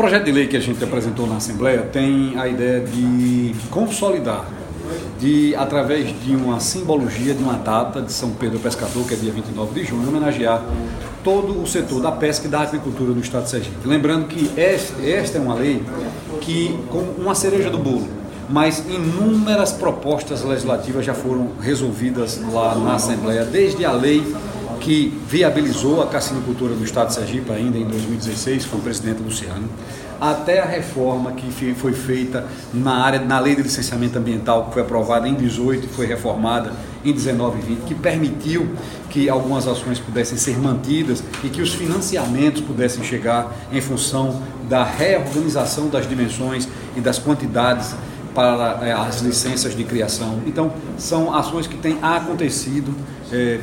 projeto de lei que a gente apresentou na Assembleia tem a ideia de consolidar, de através de uma simbologia, de uma data de São Pedro Pescador, que é dia 29 de junho, homenagear todo o setor da pesca e da agricultura do Estado de Sergipe. Lembrando que esta é uma lei que, como uma cereja do bolo, mas inúmeras propostas legislativas já foram resolvidas lá na Assembleia, desde a lei que viabilizou a cassinicultura do Estado de Sergipe ainda em 2016 com o presidente Luciano, até a reforma que foi feita na área na lei de licenciamento ambiental que foi aprovada em 18 e foi reformada em 19 e 20, que permitiu que algumas ações pudessem ser mantidas e que os financiamentos pudessem chegar em função da reorganização das dimensões e das quantidades para é, as licenças de criação. Então, são ações que têm acontecido é,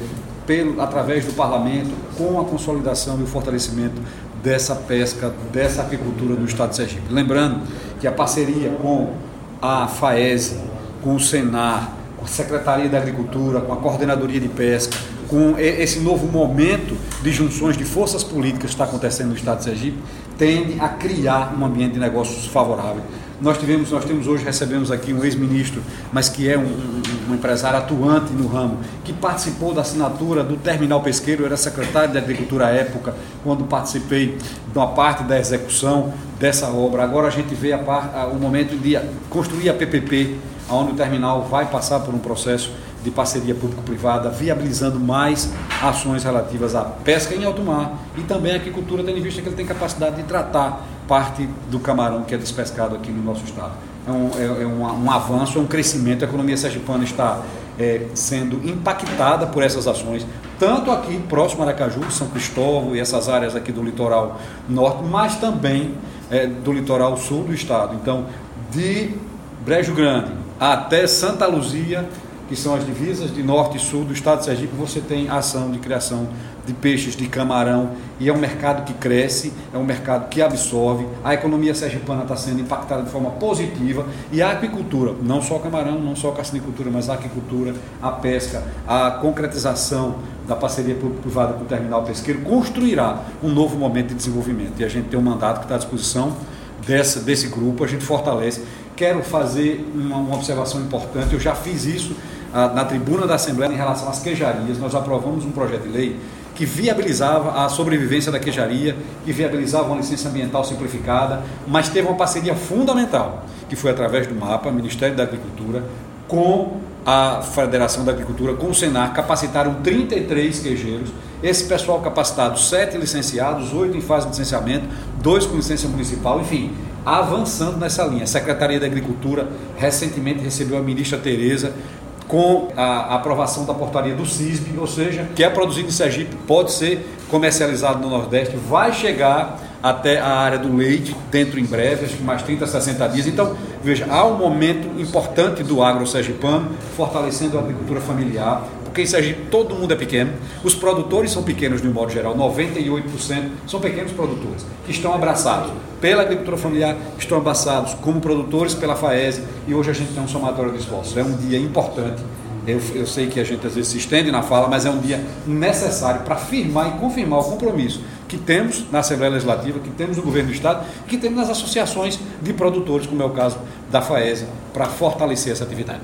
pelo, através do parlamento, com a consolidação e o fortalecimento dessa pesca, dessa agricultura do Estado de Sergipe. Lembrando que a parceria com a FAESE, com o Senar, com a Secretaria da Agricultura, com a Coordenadoria de Pesca, com esse novo momento de junções de forças políticas que está acontecendo no Estado de Sergipe, tende a criar um ambiente de negócios favorável nós tivemos, nós temos hoje, recebemos aqui um ex-ministro, mas que é um, um, um, empresário atuante no ramo, que participou da assinatura do terminal pesqueiro, era secretário de Agricultura à época, quando participei de uma parte da execução dessa obra. Agora a gente vê a a, o momento de construir a PPP, onde o terminal vai passar por um processo de parceria público-privada, viabilizando mais ações relativas à pesca em alto mar e também a agricultura, tendo em vista que ele tem capacidade de tratar parte do camarão que é despescado aqui no nosso estado. É um, é, é um, um avanço, é um crescimento. A economia sergipana está é, sendo impactada por essas ações, tanto aqui próximo a Aracaju, São Cristóvão e essas áreas aqui do litoral norte, mas também é, do litoral sul do estado. Então, de Brejo Grande até Santa Luzia que são as divisas de norte e sul do estado de Sergipe, você tem ação de criação de peixes, de camarão, e é um mercado que cresce, é um mercado que absorve, a economia sergipana está sendo impactada de forma positiva, e a aquicultura, não só camarão, não só a cassinicultura, mas a aquicultura, a pesca, a concretização da parceria privada com o terminal pesqueiro, construirá um novo momento de desenvolvimento, e a gente tem um mandato que está à disposição dessa, desse grupo, a gente fortalece. Quero fazer uma, uma observação importante, eu já fiz isso na tribuna da Assembleia em relação às queijarias. Nós aprovamos um projeto de lei que viabilizava a sobrevivência da queijaria, que viabilizava uma licença ambiental simplificada, mas teve uma parceria fundamental, que foi através do MAPA, Ministério da Agricultura, com a Federação da Agricultura, com o Senar, capacitaram 33 queijeiros. Esse pessoal capacitado, sete licenciados, oito em fase de licenciamento, dois com licença municipal, enfim, avançando nessa linha. A Secretaria da Agricultura recentemente recebeu a ministra Tereza com a aprovação da portaria do CISB, ou seja, que é produzido em Sergipe, pode ser comercializado no Nordeste, vai chegar até a área do leite dentro em breve, acho que mais 30, 60 dias. Então, veja, há um momento importante do agro sergipano, fortalecendo a agricultura familiar, porque em Sergipe todo mundo é pequeno, os produtores são pequenos de um modo geral, 98% são pequenos produtores, que estão abraçados pela agricultura familiar, estão abraçados como produtores pela FAESE e hoje a gente tem um somatório de esforços. É um dia importante eu, eu, sei que a gente às vezes se estende na fala, mas é um dia necessário para firmar e confirmar o compromisso que temos na Assembleia Legislativa, que temos no governo do Estado, que temos nas associações de produtores, como é o caso da FAESA, para fortalecer essa atividade.